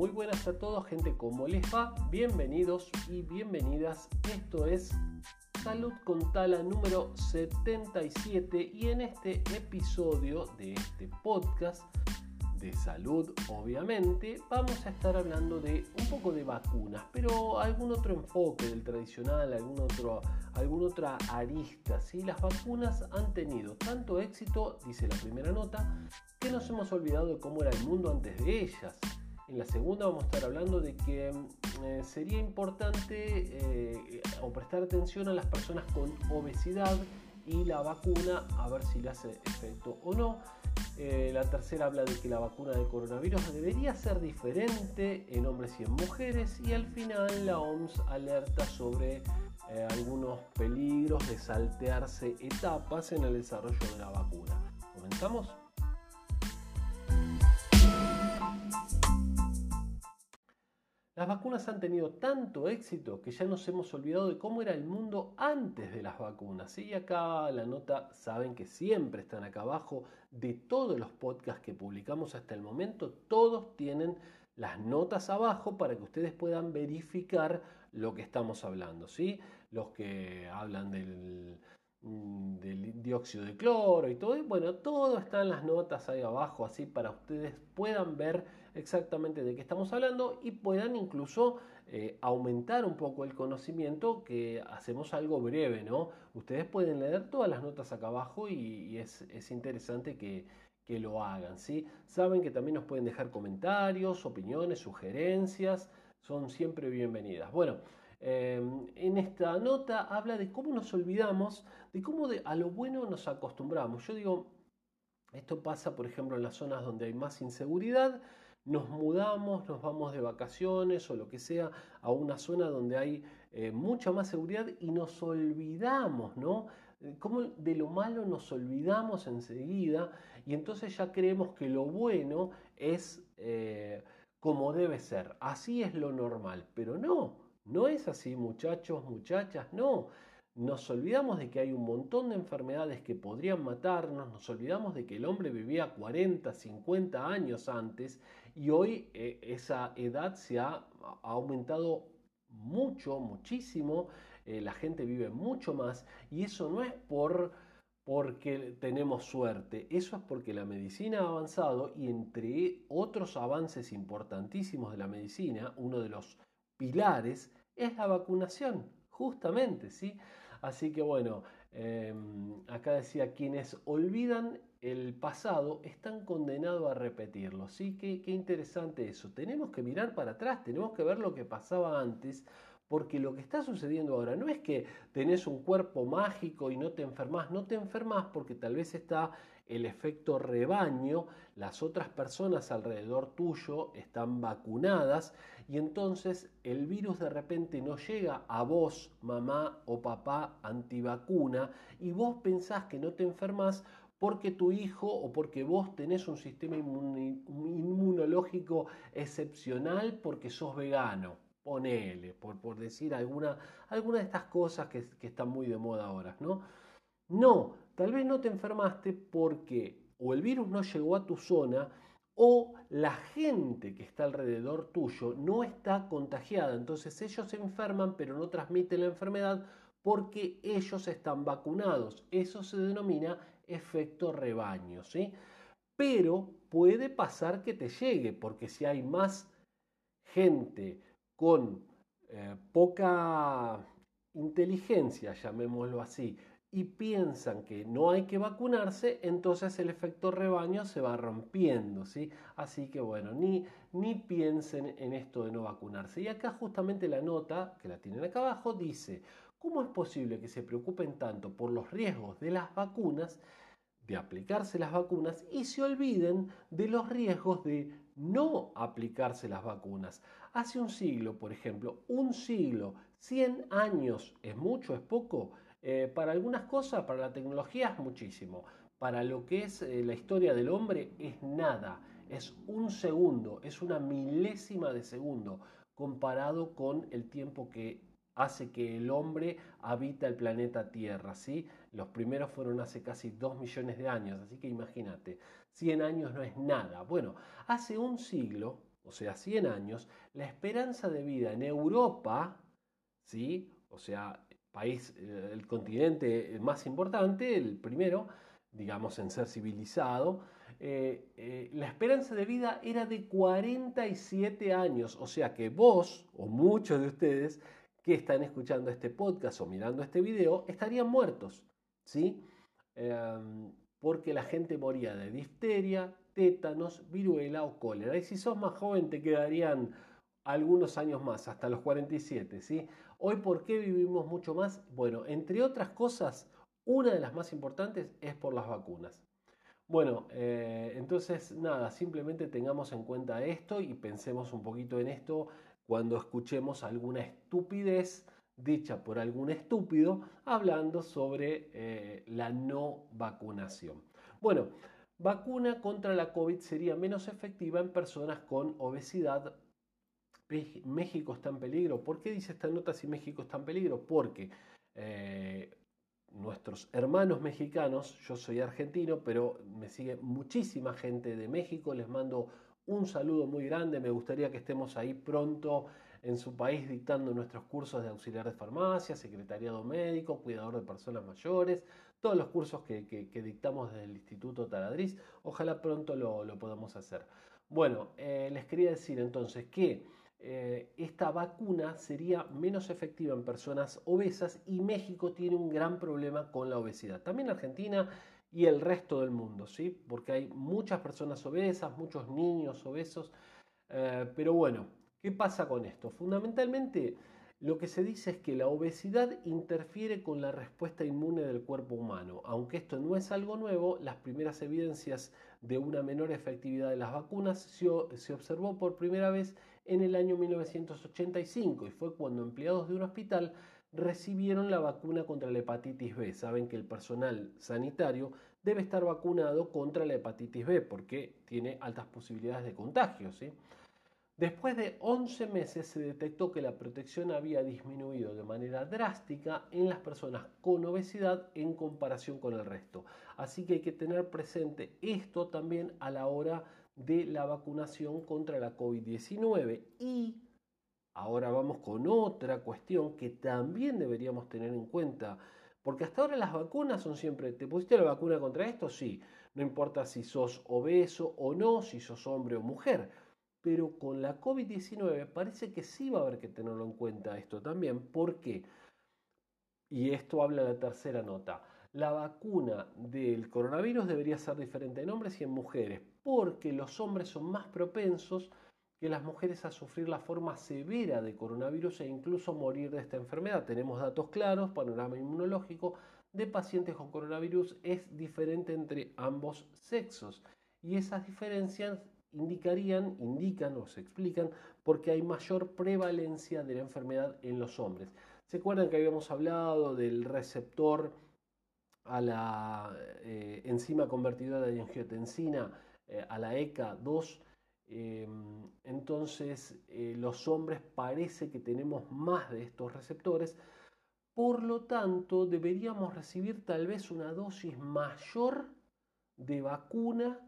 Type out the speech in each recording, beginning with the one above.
muy buenas a todos, gente, ¿cómo les va? Bienvenidos y bienvenidas. Esto es Salud con Tala número 77 y en este episodio de este podcast de salud, obviamente, vamos a estar hablando de un poco de vacunas, pero algún otro enfoque del tradicional, algún otro, alguna otra arista. ¿sí? Las vacunas han tenido tanto éxito, dice la primera nota, que nos hemos olvidado de cómo era el mundo antes de ellas. En la segunda vamos a estar hablando de que eh, sería importante eh, o prestar atención a las personas con obesidad y la vacuna a ver si le hace efecto o no. Eh, la tercera habla de que la vacuna de coronavirus debería ser diferente en hombres y en mujeres. Y al final la OMS alerta sobre algunos peligros de saltearse etapas en el desarrollo de la vacuna. ¿Comenzamos? Las vacunas han tenido tanto éxito que ya nos hemos olvidado de cómo era el mundo antes de las vacunas. Y acá la nota, saben que siempre están acá abajo de todos los podcasts que publicamos hasta el momento, todos tienen las notas abajo para que ustedes puedan verificar lo que estamos hablando. ¿sí? Los que hablan del, del dióxido de cloro y todo, bueno, todo está en las notas ahí abajo, así para ustedes puedan ver exactamente de qué estamos hablando y puedan incluso eh, aumentar un poco el conocimiento que hacemos algo breve, ¿no? Ustedes pueden leer todas las notas acá abajo y, es, interesante que, lo hagan, ¿sí? Saben que también nos pueden dejar comentarios, opiniones, sugerencias, son siempre bienvenidas. Bueno, em, en esta nota habla de cómo nos olvidamos, de cómo a lo bueno nos acostumbramos. Yo digo, esto pasa, por ejemplo, en las zonas donde hay más inseguridad, nos mudamos, nos vamos de vacaciones o lo que sea a una zona donde hay eh, mucha más seguridad y nos olvidamos, ¿no? Eh, como de lo malo nos olvidamos enseguida y entonces ya creemos que lo bueno es eh, como debe ser, así es lo normal, pero no, no es así muchachos, muchachas, no. Nos olvidamos de que hay un montón de enfermedades que podrían matarnos, nos olvidamos de que el hombre vivía 40, 50 años antes y hoy eh, esa edad se ha, aumentado mucho, muchísimo, eh, la gente vive mucho más y eso no es por porque tenemos suerte, eso es porque la medicina ha avanzado y entre otros avances importantísimos de la medicina, uno de los pilares es la vacunación, justamente, ¿sí? Así que bueno, em, acá decía, quienes olvidan el pasado están condenados a repetirlo. ¿sí? Qué, qué interesante eso. Tenemos que mirar para atrás, tenemos que ver lo que pasaba antes, porque lo que está sucediendo ahora no es que tenés un cuerpo mágico y no te enfermas, no te enfermas porque tal vez está el efecto rebaño, las otras personas alrededor tuyo están vacunadas y entonces el virus de repente no llega a vos, mamá o papá antivacuna, y vos pensás que no te enfermas porque tu hijo o porque vos tenés un sistema inmunológico excepcional porque sos vegano. Ponele, por, por decir alguna, alguna de estas cosas que, que están muy de moda ahora, ¿no? No, tal vez no te enfermaste porque o el virus no llegó a tu zona o la gente que está alrededor tuyo no está contagiada. Entonces ellos se enferman pero no transmiten la enfermedad porque ellos están vacunados. Eso se denomina efecto rebaño, ¿sí? Pero puede pasar que te llegue, porque si hay más gente con eh, poca inteligencia, llamémoslo así, y piensan que no hay que vacunarse, entonces el efecto rebaño se va rompiendo, ¿sí? Así que bueno, ni, ni piensen en esto de no vacunarse. Y acá justamente la nota, que la tienen acá abajo, dice, ¿cómo es posible que se preocupen tanto por los riesgos de las vacunas de aplicarse las vacunas y se olviden de los riesgos de no aplicarse las vacunas. Hace un siglo, por ejemplo, un siglo, 100 años, ¿es mucho, es poco? Eh, para algunas cosas, para la tecnología es muchísimo. Para lo que es eh, la historia del hombre es nada, es un segundo, es una milésima de segundo comparado con el tiempo que hace que el hombre habita el planeta Tierra, ¿sí? Los primeros fueron hace casi 2 millones de años, así que imagínate, 100 años no es nada. Bueno, hace un siglo, o sea, 100 años, la esperanza de vida en Europa, ¿sí? O sea, país, eh, el continente más importante, el primero, digamos, en ser civilizado, eh, eh, la esperanza de vida era de 47 años, o sea que vos o muchos de ustedes que están escuchando este podcast o mirando este video estarían muertos, ¿sí? Em, porque la gente moría de difteria, tétanos, viruela o cólera. Y si sos más joven te quedarían algunos años más, hasta los 47, ¿sí? Hoy, ¿por qué vivimos mucho más? Bueno, entre otras cosas, una de las más importantes es por las vacunas. Bueno, eh, entonces nada, simplemente tengamos en cuenta esto y pensemos un poquito en esto cuando escuchemos alguna estupidez dicha por algún estúpido hablando sobre eh, la no vacunación. Bueno, vacuna contra la COVID sería menos efectiva en personas con obesidad, México está en peligro. ¿Por qué dice esta nota si México está en peligro? Porque eh, nuestros hermanos mexicanos, yo soy argentino, pero me sigue muchísima gente de México, les mando un saludo muy grande, me gustaría que estemos ahí pronto en su país dictando nuestros cursos de auxiliar de farmacia, secretariado médico, cuidador de personas mayores, todos los cursos que, dictamos desde el Instituto Taladriz, ojalá pronto lo, podamos hacer. Bueno, eh, les quería decir entonces que eh, esta vacuna sería menos efectiva en personas obesas y México tiene un gran problema con la obesidad. También Argentina y el resto del mundo, ¿sí? Porque hay muchas personas obesas, muchos niños obesos. Eh, pero bueno, ¿qué pasa con esto? Fundamentalmente lo que se dice es que la obesidad interfiere con la respuesta inmune del cuerpo humano. Aunque esto no es algo nuevo, las primeras evidencias de una menor efectividad de las vacunas se, se observó por primera vez en el año 1985 y fue cuando empleados de un hospital recibieron la vacuna contra la hepatitis B. Saben que el personal sanitario debe estar vacunado contra la hepatitis B porque tiene altas posibilidades de contagio. ¿sí? Después de 11 meses se detectó que la protección había disminuido de manera drástica en las personas con obesidad en comparación con el resto. Así que hay que tener presente esto también a la hora de la vacunación contra la COVID-19. Y ahora vamos con otra cuestión que también deberíamos tener en cuenta, porque hasta ahora las vacunas son siempre, ¿te pusiste la vacuna contra esto? Sí, no importa si sos obeso o no, si sos hombre o mujer. Pero con la COVID-19 parece que sí va a haber que tenerlo en cuenta esto también. ¿Por qué? Y esto habla la tercera nota la vacuna del coronavirus debería ser diferente en hombres y en mujeres, porque los hombres son más propensos que las mujeres a sufrir la forma severa de coronavirus e incluso morir de esta enfermedad. Tenemos datos claros, panorama inmunológico de pacientes con coronavirus es diferente entre ambos sexos y esas diferencias indicarían, indican o se explican porque hay mayor prevalencia de la enfermedad en los hombres. ¿Se acuerdan que habíamos hablado del receptor a la eh, enzima convertidora de angiotensina, eh, a la ECA2, em, entonces eh, los hombres parece que tenemos más de estos receptores, por lo tanto deberíamos recibir tal vez una dosis mayor de vacuna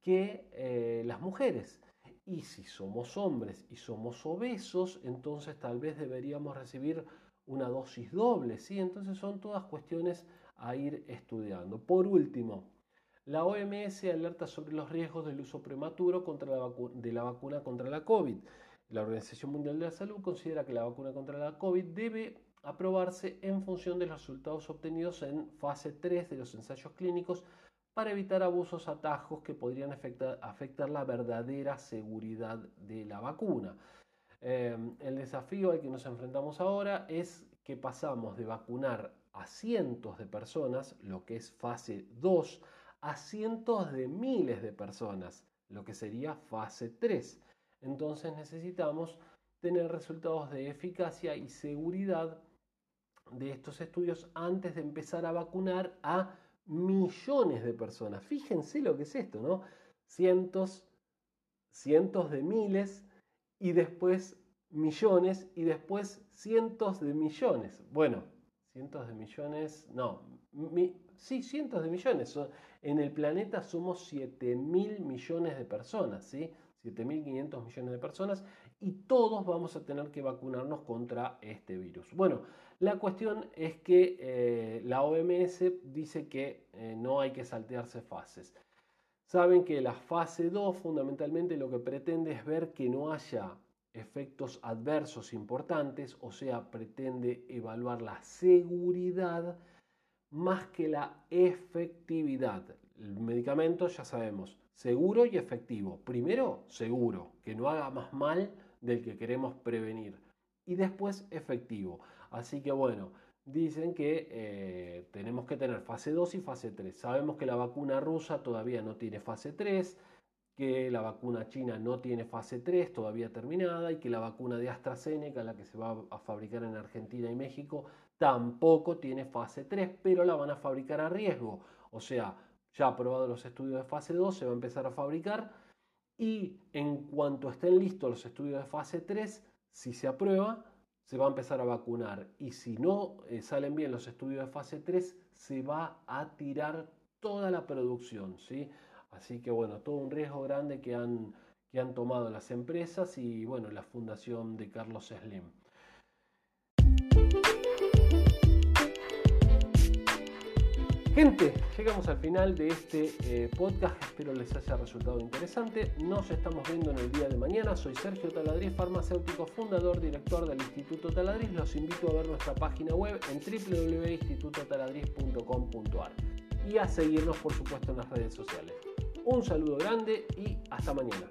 que las mujeres. Y si somos hombres y somos obesos, entonces tal vez deberíamos recibir una dosis doble, ¿sí? Entonces son todas cuestiones a ir estudiando. Por último, la OMS alerta sobre los riesgos del uso prematuro de la vacuna contra la COVID. La Organización Mundial de la Salud considera que la vacuna contra la COVID debe aprobarse en función de los resultados obtenidos en fase 3 de los ensayos clínicos para evitar abusos atajos que podrían afectar, la verdadera seguridad de la vacuna. Eh, el desafío al que nos enfrentamos ahora es que pasamos de vacunar a cientos de personas, lo que es fase 2, a cientos de miles de personas, lo que sería fase 3. Entonces necesitamos tener resultados de eficacia y seguridad de estos estudios antes de empezar a vacunar a millones de personas. Fíjense lo que es esto, ¿no? Cientos, cientos de miles y después millones y después cientos de millones. Bueno, cientos de millones, no, sí, cientos de millones. En el planeta somos 7 mil millones de personas, ¿sí? 7.500 millones de personas y todos vamos a tener que vacunarnos contra este virus. Bueno, la cuestión es que eh, la OMS dice que eh, no hay que saltearse fases. Saben que la fase 2 fundamentalmente lo que pretende es ver que no haya efectos adversos importantes, o sea, pretende evaluar la seguridad más que la efectividad. El medicamento ya sabemos, seguro y efectivo. Primero, seguro, que no haga más mal del que queremos prevenir. Y después, efectivo. Así que bueno, dicen que eh, tenemos que tener fase 2 y fase 3. Sabemos que la vacuna rusa todavía no tiene fase 3 que la vacuna china no tiene fase 3 todavía terminada y que la vacuna de AstraZeneca, la que se va a fabricar en Argentina y México, tampoco tiene fase 3, pero la van a fabricar a riesgo. O sea, ya aprobados los estudios de fase 2, se va a empezar a fabricar y en cuanto estén listos los estudios de fase 3, si se aprueba, se va a empezar a vacunar. Y si no eh, salen bien los estudios de fase 3, se va a tirar toda la producción. ¿sí? Así que bueno, todo un riesgo grande que han, que han tomado las empresas y bueno, la fundación de Carlos Slim. Gente, llegamos al final de este eh, podcast, espero les haya resultado interesante. Nos estamos viendo en el día de mañana. Soy Sergio Taladriz, farmacéutico, fundador, director del Instituto Taladriz. Los invito a ver nuestra página web en www.institutotaladriz.com.ar y a seguirnos por supuesto en las redes sociales. Un saludo grande y hasta mañana.